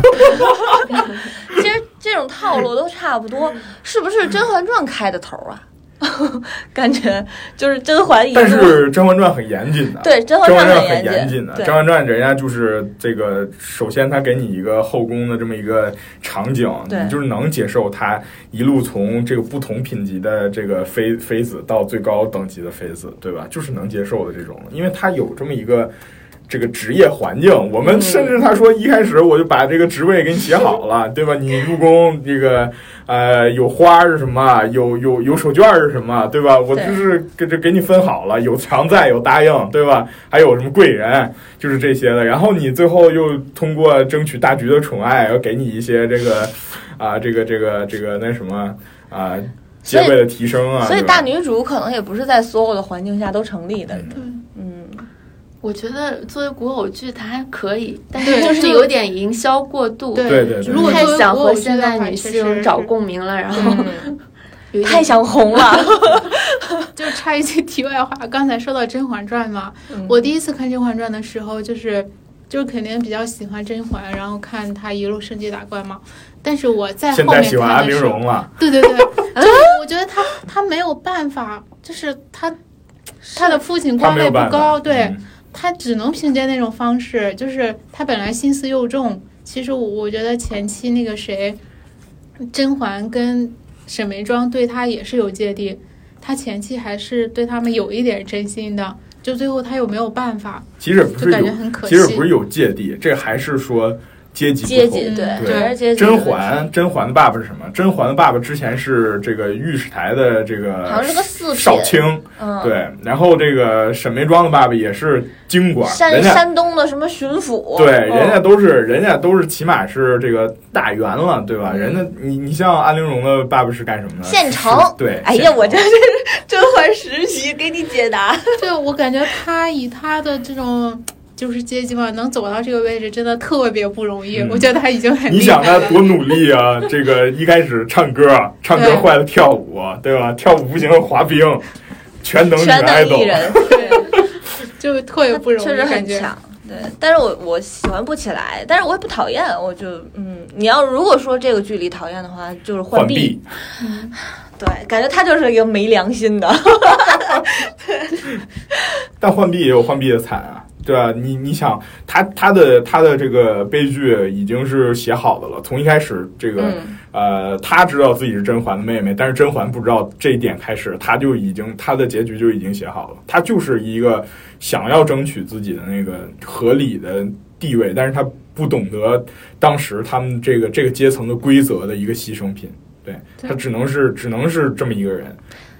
其实这种套路都差不多，是不是《甄嬛传》开的头啊？感觉就是甄嬛但是《甄嬛传》很严谨的。对《甄《嬛传》很严严谨的，《甄嬛传》人家就是这个，首先他给你一个后宫的这么一个场景，你就是能接受他一路从这个不同品级的这个妃妃子到最高等级的妃子，对吧？就是能接受的这种，因为他有这么一个。这个职业环境，我们嗯甚至他说一开始我就把这个职位给你写好了，对吧？你入宫这个呃有花是什么，有有有手绢是什么，对吧？我就是给这给你分好了，有常在有答应，对吧？还有什么贵人，就是这些的。然后你最后又通过争取大局的宠爱，要给你一些这个啊、这个这个这个那什么啊、阶位的提升啊。所以大女主可能也不是在所有的环境下都成立的。我觉得作为古偶剧它还可以，但是就是有点营销过度，对。对如果太想和现代女性找共鸣了，然后太想红了。就插一句题外话，刚才说到《甄嬛传》嘛，嗯。我第一次看《甄嬛传》的时候，就是就是肯定比较喜欢甄嬛，然后看她一路升级打怪嘛。但是我在后面在喜欢安看的时候，陵容了，对对对，就是我觉得她她没有办法，就是她她的父亲官位。不高，对，嗯她只能凭借那种方式，就是他本来心思又重。其实我我觉得前期那个谁，甄嬛跟沈眉庄对他也是有芥蒂，他前期还是对他们有一点真心的，就最后他又没有办法，其实不就是感有觉很可惜。其实不是有芥蒂，这还是说阶级不同。阶级对，嗯对阶级甄嬛，甄嬛的爸爸是什么？甄嬛的爸爸之前是这个御史台的这个好像是个四品，少卿，嗯，对。然后这个沈眉庄的爸爸也是京官，山人家山东的什么巡抚，对，嗯人家都是人家都是起码是这个大员了，对吧？嗯人家你你像安陵容的爸爸是干什么的？县城对，哎呀，我这是 甄嬛实习给你解答。对我感觉他以他的这种就是阶级嘛，能走到这个位置，真的特别不容易。嗯我觉得他已经很你想。他多努力啊！这个一开始唱歌，唱歌坏了跳舞，对吧？跳舞不行滑冰，全能女全能艺。人，对，就特别不容易，确实很。强。对，但是我我喜欢不起来，但是我也不讨厌，我就嗯，你要如果说这个距离讨厌的话，就是碧，浣碧，嗯，对，感觉他就是一个没良心的，但浣碧也有浣碧的惨啊，对吧？你你想，他他的他的这个悲剧已经是写好的了，从一开始这个、嗯呃，他知道自己是甄嬛的妹妹，但是甄嬛不知道这一点开始，他就已经他的结局就已经写好了，他就是一个想要争取自己的那个合理的地位，但是他不懂得当时他们这个这个阶层的规则的一个牺牲品，对对他只能是只能是这么一个人。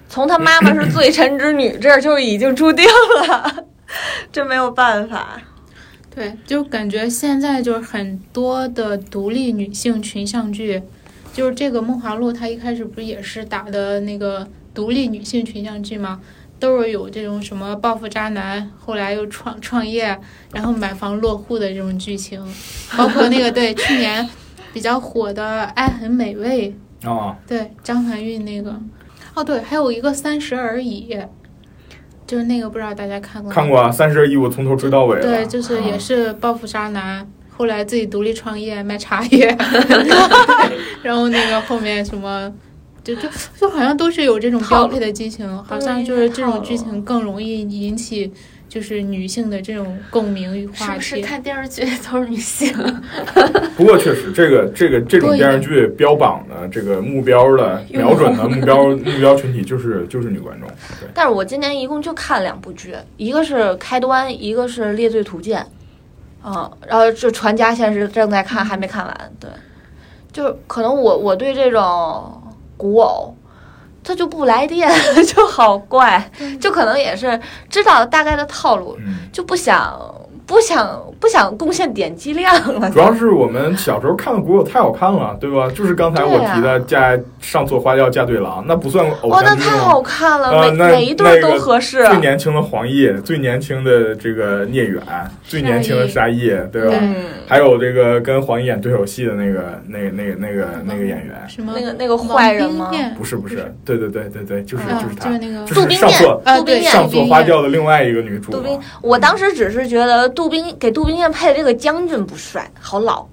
从他妈妈是罪 臣之女这儿就已经注定了，这没有办法。对，就感觉现在就是很多的独立女性群像剧，就是这个《梦华录》，它一开始不是也是打的那个独立女性群像剧吗？都是有这种什么报复渣男，后来又创创业，然后买房落户的这种剧情，包括那个对去年比较火的《爱很美味》，啊，对张含韵那个，哦对，还有一个《三十而已》，就是那个不知道大家看过没看过啊，《三十而已》，我从头追到尾了。对，就是也啊是报复渣男，后来自己独立创业卖茶叶，然后那个后面什么，就就就好像都是有这种标配的激情，好像就是这种剧情更容易引起就是女性的这种共鸣与是话题。不是看电视剧都是女性？不过确实，这个这个这种电视剧标榜的这个目标的瞄准的目标目标群体就是就是女观众。对，但是我今年一共就看两部剧，一个是《开端》，一个是《猎罪图鉴》。嗯，然后这《传家》现在是正在看，还没看完。对，就可能我我对这种古偶，它就不来电，就好怪，就可能也是知道大概的套路，嗯，就不想不想不想贡献点击量了。主要是我们小时候看的古偶太好看了，对吧？就是刚才我提的嫁上错花轿嫁对郎，那不算偶哇，那像剧那太好？看了，每呃那每一对儿都合适。最年轻的黄奕，最年轻的这个聂远，最年轻的沙溢，对吧？嗯，还有这个跟黄奕演对手戏的那个、那个、那个、那个、那个演员，什么那个那个坏人吗不是不是，对对对对对，就是啊就是他就是，那个就是杜冰燕上错，啊对杜宾燕，上错花轿的另外一个女主嘛。杜宾，我当时只是觉得杜宾给杜宾燕配的这个将军不帅，好老。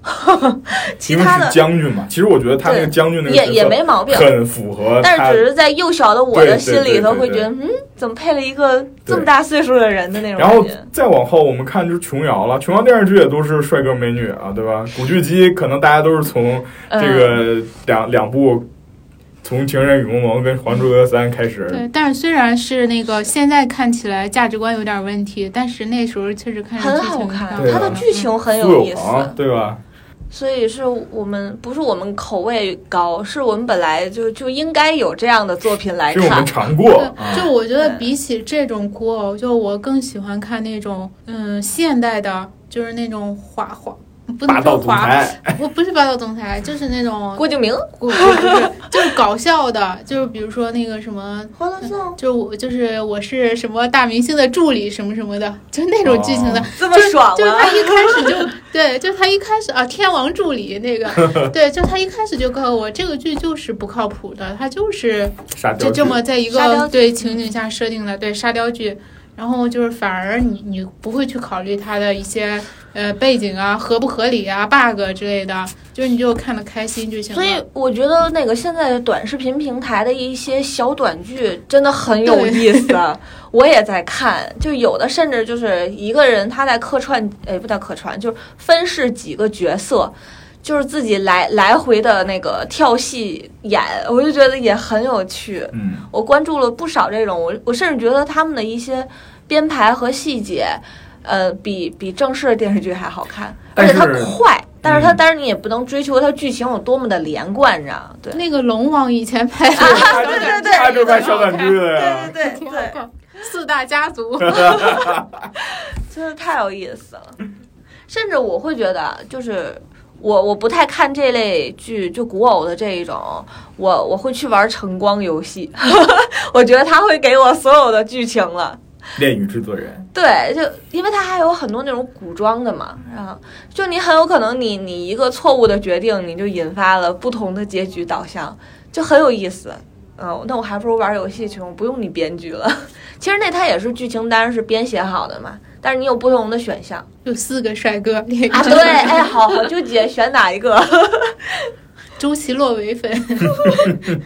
其他的将军嘛，其实我觉得他那个将军那个也也没毛病，很符合但是只是在幼小的我的心里头会觉得，嗯，怎么配了一个这么大岁数的人的那种然后？再往后，我们看就是琼瑶了。琼瑶电视剧也都是帅哥美女啊，对吧？古巨基可能大家都是从嗯这个两、两部，从《情人与梦萌》跟《还珠格格三》开始。对，但是虽然是那个现在看起来价值观有点问题，但是那时候确实看着很好看，它的剧情很有有意思，朋，对吧？所以是我们不是我们口味高，是我们本来就就应该有这样的作品来是我们看。尝过就我觉得比起这种古偶，就我更喜欢看那种嗯现代的，就是那种华华，不霸道能说华，总裁，我不是霸道总裁，就是那种郭敬明、不不是，就是搞笑的，就是比如说那个什么。欢乐颂就我就是我是什么大明星的助理什么什么的，就那种剧情的，哦这么爽吗就是他？一开始就对，就他一开始啊，天王助理那个，对，就他一开始就告诉我这个剧就是不靠谱的，他就是沙雕就这么在一个对情景下设定的对沙雕剧，然后就是反而你你不会去考虑它的一些呃背景啊合不合理啊 bug 之类的，就是你就看得开心就行了。所以我觉得那个现在的短视频平台的一些小短剧真的很有意思，我也在看。就有的甚至就是一个人他在客串，哎，不叫客串，就是分饰几个角色，就是自己来来回的那个跳戏演，我就觉得也很有趣。嗯，我关注了不少这种，我我甚至觉得他们的一些编排和细节，呃，比比正式的电视剧还好看，而且它快，但是它嗯但是你也不能追求它剧情有多么的连贯，你知道？对。那个龙王以前拍的 对对对他就拍小短剧的呀。对对对，四大家族。真 的 太有意思了。甚至我会觉得，就是我我不太看这类剧，就古偶的这一种，我我会去玩橙光游戏，我觉得他会给我所有的剧情了。恋与制作人，对，就因为他还有很多那种古装的嘛，然后就你很有可能你你一个错误的决定，你就引发了不同的结局导向，就很有意思。嗯，那我还不如玩游戏去，我不用你编剧了。其实那它也是剧情单是编写好的嘛，但是你有不同的选项有四个帅哥，啊。对，哎，好好纠结选哪一个 周奇洛为粉。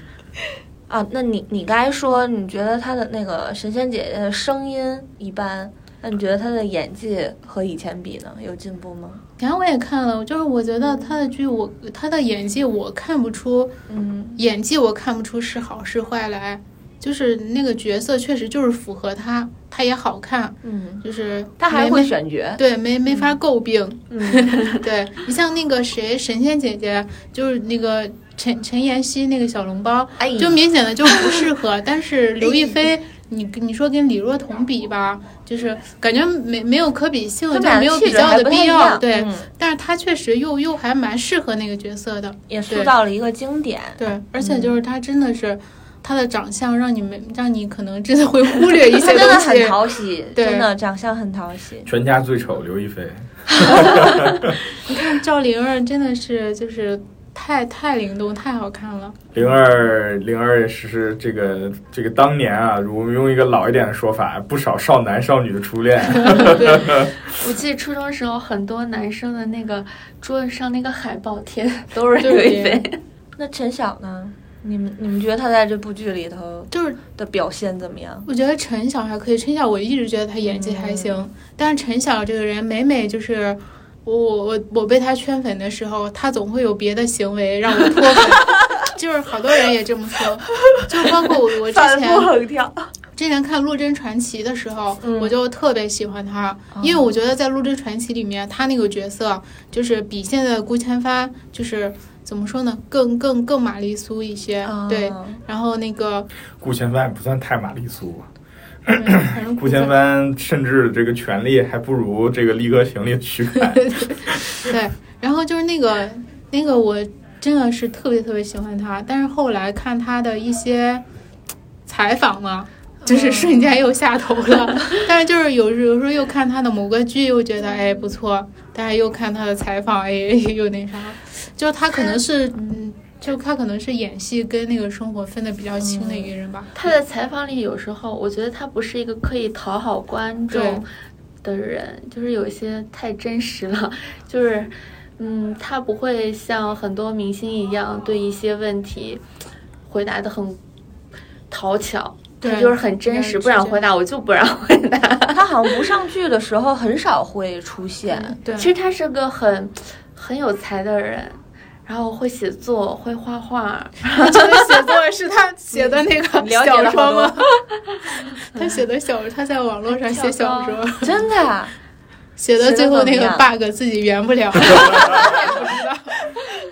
啊？那你你刚才说你觉得他的那个神仙姐姐的声音一般，那你觉得他的演技和以前比呢，有进步吗？以前我也看了，就是我觉得他的剧我他的演技我看不出嗯演技我看不出是好是坏来，就是那个角色确实就是符合他，他也好看，嗯，就是他还会选角。对没没法诟病。嗯，对你像那个谁神仙姐姐，就是那个陈陈妍希那个小笼包，哎，就明显的就不适合。但是 刘亦菲，你你说跟李若彤比吧，就是感觉没没有可比性，就没有比较的必要。对，嗯但是她确实又又还蛮适合那个角色的。也塑造了一个经典。对，而且就是她真的是。她的长相让你们让你可能真的会忽略一些他 真的很，讨喜，真的长相很讨喜。全家最丑刘亦菲，你看赵灵儿真的是就是太太灵动，太好看了。灵儿灵儿也是是这个这个当年啊，我们用一个老一点的说法，不少少男少女的初恋。我记得初中时候很多男生的那个桌子上那个海报贴都是刘亦菲。那陈晓呢？你们你们觉得他在这部剧里头就是的表现怎么样？我觉得陈晓还可以，陈晓我一直觉得他演技还行，但是陈晓这个人每每就是我我我我被他圈粉的时候，他总会有别的行为让我脱粉，就是好多人也这么说，就包括我我之前横跳。之前看《陆贞传奇》的时候，嗯。我就特别喜欢他，因为我觉得在《陆贞传奇》里面，他那个角色就是比现在的顾千帆就是怎么说呢，更更更玛丽苏一些，对。然后那个，顾千帆也不算太玛丽苏吧，顾千帆甚至这个权力还不如这个《力哥行》里的徐凯。对，然后就是那个那个，我真的是特别特别喜欢他，但是后来看他的一些采访嘛，就是瞬间又下头了。但是就是有时有时候又看他的某个剧，又觉得哎不错，但是又看他的采访，哎又那啥，就他可能是嗯。就他可能是演戏跟那个生活分得比较清的一个人吧。他在采访里有时候，我觉得他不是一个刻意讨好观众的人，就是有一些太真实了，就是。嗯，他不会像很多明星一样对一些问题回答的很讨巧，他就是很真实，不让回答我就不让回答。他好像不上剧的时候很少会出现。对，其实他是个很很有才的人，然后会写作，会画画。这 个写作是他写的那个小说吗？他写的小说，他在网络上写小说，真的、啊。写的最后那个 bug 自己圆不了，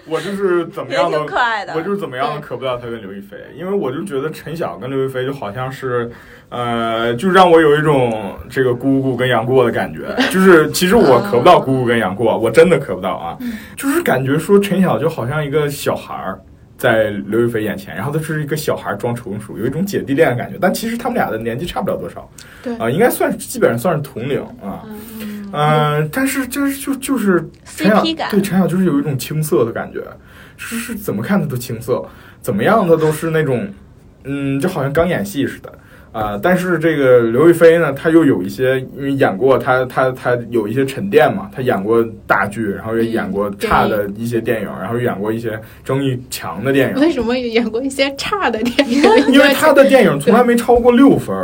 我就是怎么样的，可爱的，我就是怎么样都可不到他跟刘亦菲，因为我就觉得陈晓跟刘亦菲就好像是，呃，就让我有一种这个姑姑跟杨过的感觉，就是其实我可不到姑姑跟杨过，我真的可不到啊，就是感觉说陈晓就好像一个小孩儿。在刘亦菲眼前，然后他是一个小孩装成熟，有一种姐弟恋的感觉。但其实他们俩的年纪差不了多少，对啊、呃，应该算基本上算是同龄啊。嗯、呃，但是就是就就是陈晓对陈晓就是有一种青涩的感觉，就是怎么看他都青涩，怎么样他都是那种，嗯，就好像刚演戏似的。啊、呃，但是这个刘亦菲呢，她又有一些，因为演过她她她有一些沉淀嘛，她演过大剧，然后也演过差的一些电影，嗯、然后演过一些争议强的电影。为什么演过一些差的电影？因为她 的电影从来没超过六分。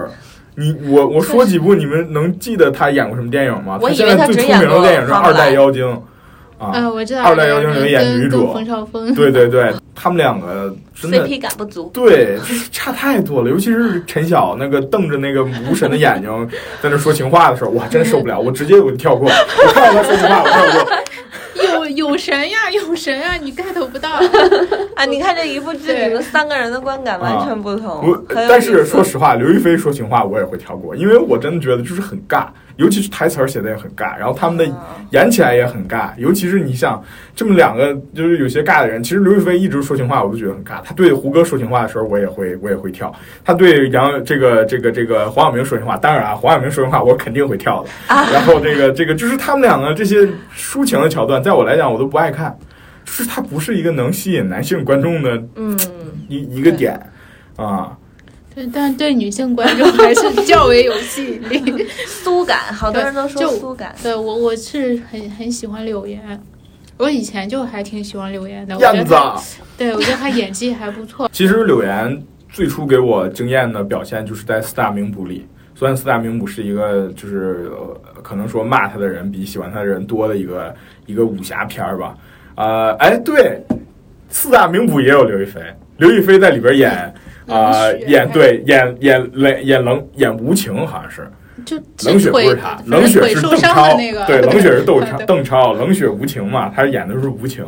你我我说几部，你们能记得他演过什么电影吗？他现在最出名的电影是《二代妖精》。啊，嗯，我知道。二代妖精里面演女主，冯绍峰。对对对，他们两个真的 CP 感不足。对，就是差太多了。尤其是陈晓那个瞪着那个无神的眼睛在那说情话的时候，我还真受不了，我直接我就跳过。我看到他说情话，我跳过。有有神呀，有神呀，你 get 不到 啊！你看这一部剧，你们三个人的观感完全不同。我但是说实话，刘亦菲说情话我也会跳过，因为我真的觉得就是很尬。尤其是台词儿写的也很尬，然后他们的演起来也很尬。尤其是你想这么两个就是有些尬的人，其实刘亦菲一直说情话，我都觉得很尬。她对胡歌说情话的时候，我也会我也会跳。他对杨这个这个这个黄晓明说情话，当然啊，黄晓明说情话我肯定会跳的。然后这个这个就是他们两个这些抒情的桥段，在我来讲我都不爱看，就是它不是一个能吸引男性观众的嗯一一个点啊。对，但对女性观众还是较为有吸引力。苏感，好多人都说苏感。对我，我是很很喜欢柳岩，我以前就还挺喜欢柳岩的。燕子，对我觉得她演技还不错。其实柳岩最初给我惊艳的表现就是在《四大名捕》里，虽然四大名捕是一个就是、呃、可能说骂他的人比喜欢他的人多的一个一个武侠片儿吧。呃，哎，对，四大名捕也有刘亦菲，刘亦菲在里边演啊、呃演对演演演演冷演无情，好像是。就冷血不是他，冷血是邓超，那个，对，冷血是 邓超，邓超，冷血无情嘛，他演的是无情。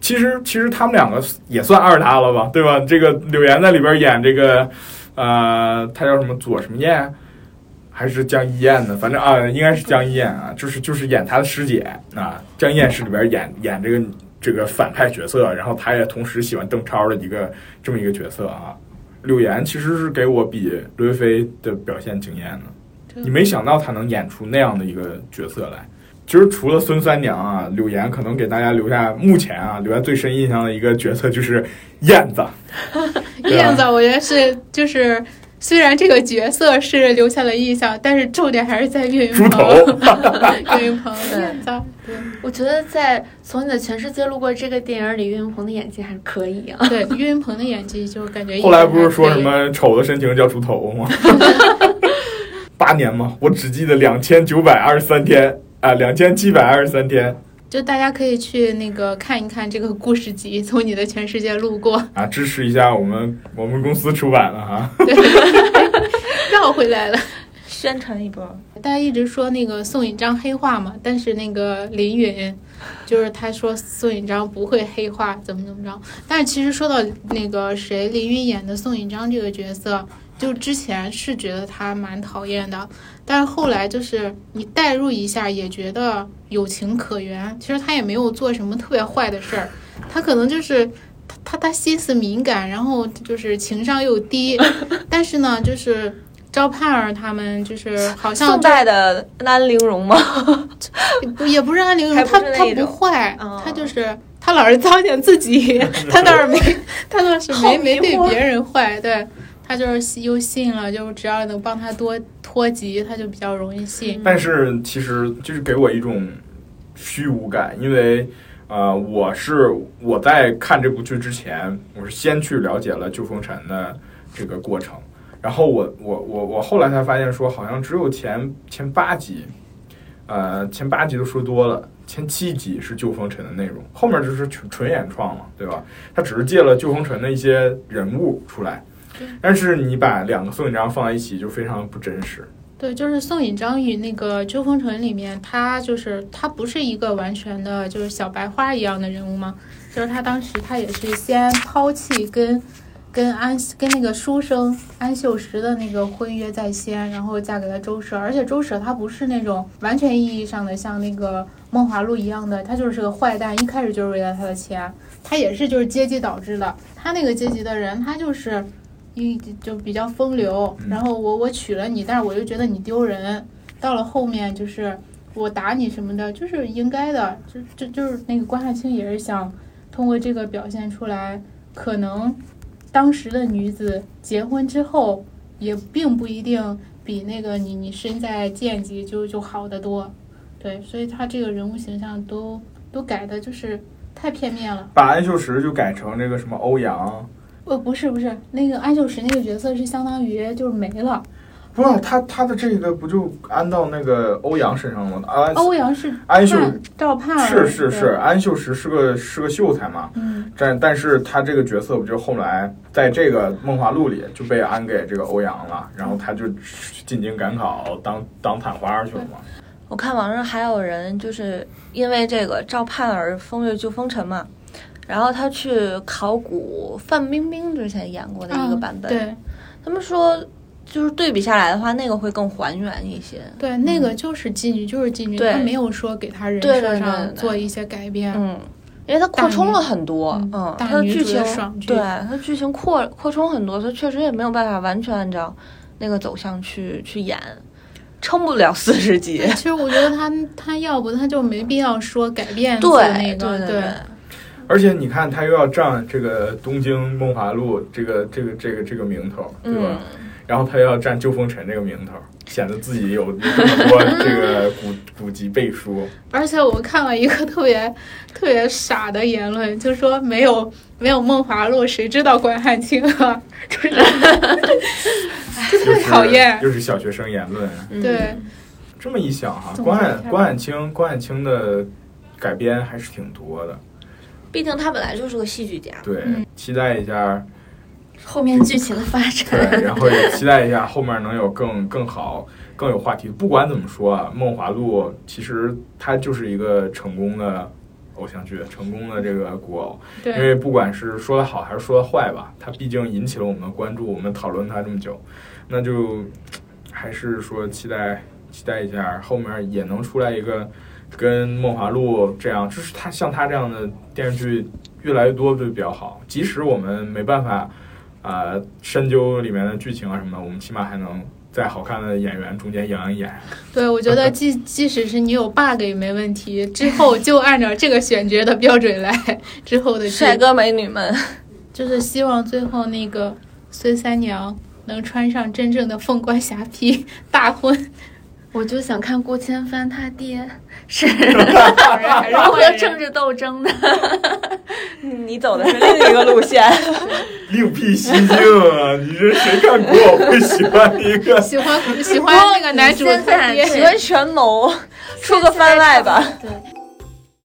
其实其实他们两个也算二搭了吧，对吧？这个柳岩在里边演这个，呃，他叫什么左什么燕，还是江一燕呢？反正啊，应该是江一燕啊，就是就是演她的师姐啊。江一燕是里边演演这个这个反派角色，然后她也同时喜欢邓超的一个这么一个角色啊。柳岩其实是给我比刘亦菲的表现惊艳的。你没想到她能演出那样的一个角色来。其实除了孙三娘啊，柳岩可能给大家留下目前啊留下最深印象的一个角色就是燕子。燕子，我觉得是就是。虽然这个角色是留下了印象，但是重点还是在岳云鹏。岳云鹏，对我觉得在《从你的全世界路过》这个电影里，岳云鹏的演技还是可以啊。对，岳云鹏的演技就感觉。后来不是说什么丑的深情叫猪头吗？八年嘛，我只记得两千九百二十三天啊，两千七百二十三天。就大家可以去那个看一看这个故事集，从你的全世界路过 啊，支持一下我们我们公司出版了哈。对，绕回来了，宣传一波。大家一直说那个宋引章黑化嘛，但是那个林允，就是他说宋引章不会黑化，怎么怎么着。但是其实说到那个谁，林允演的宋引章这个角色。就之前是觉得他蛮讨厌的，但是后来就是你代入一下，也觉得有情可原。其实他也没有做什么特别坏的事儿，他可能就是他他他心思敏感，然后就是情商又低，但是呢，就是赵盼儿他们就是好像宋代的安陵容吗？不也不是安陵容，他他不坏，哦他就是他老是糟践自己，他倒是没他倒是没没对别人坏，对。他就是又信了，就只要能帮他多脱籍，他就比较容易信。但是其实就是给我一种虚无感，因为呃，我是我在看这部剧之前，我是先去了解了旧风尘的这个过程，然后我我我我后来才发现说，好像只有前前八集，呃，前八集都说多了。前七集是旧风尘的内容，后面就是纯纯原创嘛，对吧？他只是借了旧风尘的一些人物出来，但是你把两个宋引章放在一起，就非常不真实。对，就是宋引章与那个秋风尘里面，他就是他不是一个完全的，就是小白花一样的人物吗？就是他当时他也是先抛弃跟跟安跟那个书生安秀实的那个婚约在先，然后嫁给了周舍，而且周舍他不是那种完全意义上的像那个梦华录一样的，他就是个坏蛋，一开始就是为了他的钱，他也是就是阶级导致的，他那个阶级的人，他就是。一就比较风流，然后我我娶了你，但是我又觉得你丢人。到了后面就是我打你什么的，就是应该的。就就就是那个关汉卿也是想通过这个表现出来，可能当时的女子结婚之后也并不一定比那个你你身在贱籍就就好得多。对，所以他这个人物形象都都改的就是太片面了。把安秀实就改成这个什么欧阳。呃，不是不是，那个安秀实那个角色是相当于就是没了。不是他他的这个不就安到那个欧阳身上了吗？安欧阳是安秀赵盼儿，是是是，安秀实是个是个秀才嘛。嗯。但但是他这个角色不就后来在这个《梦华录》里就被安给这个欧阳了，然后他就进京赶考当当探花去了嘛。我看网上还有人就是因为这个赵盼儿风月就风尘嘛。然后他去考古范冰冰之前演过的一个版本，嗯、对，他们说就是对比下来的话，那个会更还原一些。对，那个就是妓女，就是妓女，对他没有说给他人设上做一些改变。嗯，因为他扩充了很多，嗯，他的剧情对他剧情扩扩充很多，他确实也没有办法完全按照那个走向去去演。撑不了四十集。其实我觉得他他要不他就没必要说改变对那个对对。而且你看，他又要占这个《东京梦华录》这个这个这个这个名头，对吧？嗯、然后他要占旧风尘这个名头，显得自己有有这么多这个古古籍背书。而且我看了一个特别特别傻的言论，就说没有没有梦华录，谁知道关汉卿啊？就是 就特别讨厌。又是小学生言论。对，这么一想哈，总关关汉卿关汉卿的改编还是挺多的。毕竟他本来就是个戏剧家。对，嗯期待一下。后面剧情的发展。对，然后也期待一下后面能有更更好、更有话题。不管怎么说啊，《梦华录》其实它就是一个成功的偶像剧，成功的这个古偶。因，为不管是说的好还是说的坏吧，它毕竟引起了我们的关注，我们讨论它这么久，那就还是说期待期待一下后面也能出来一个跟《梦华录》这样，就是他像他这样的电视剧越来越多就比较好。即使我们没办法啊、深究里面的剧情啊什么的，我们起码还能在好看的演员中间养一演。对，我觉得即即 使是你有 bug 也没问题，之后就按照这个选角的标准来，之后的帅哥美女们，就是希望最后那个孙三娘能穿上真正的凤冠霞帔大婚，我就想看顾千帆他爹是还是如何政治斗争的。你走的是另一个路线。另辟蹊径啊！你这谁看古偶会喜欢一个？喜欢喜欢那个男主喜欢权谋，出个番外吧。对，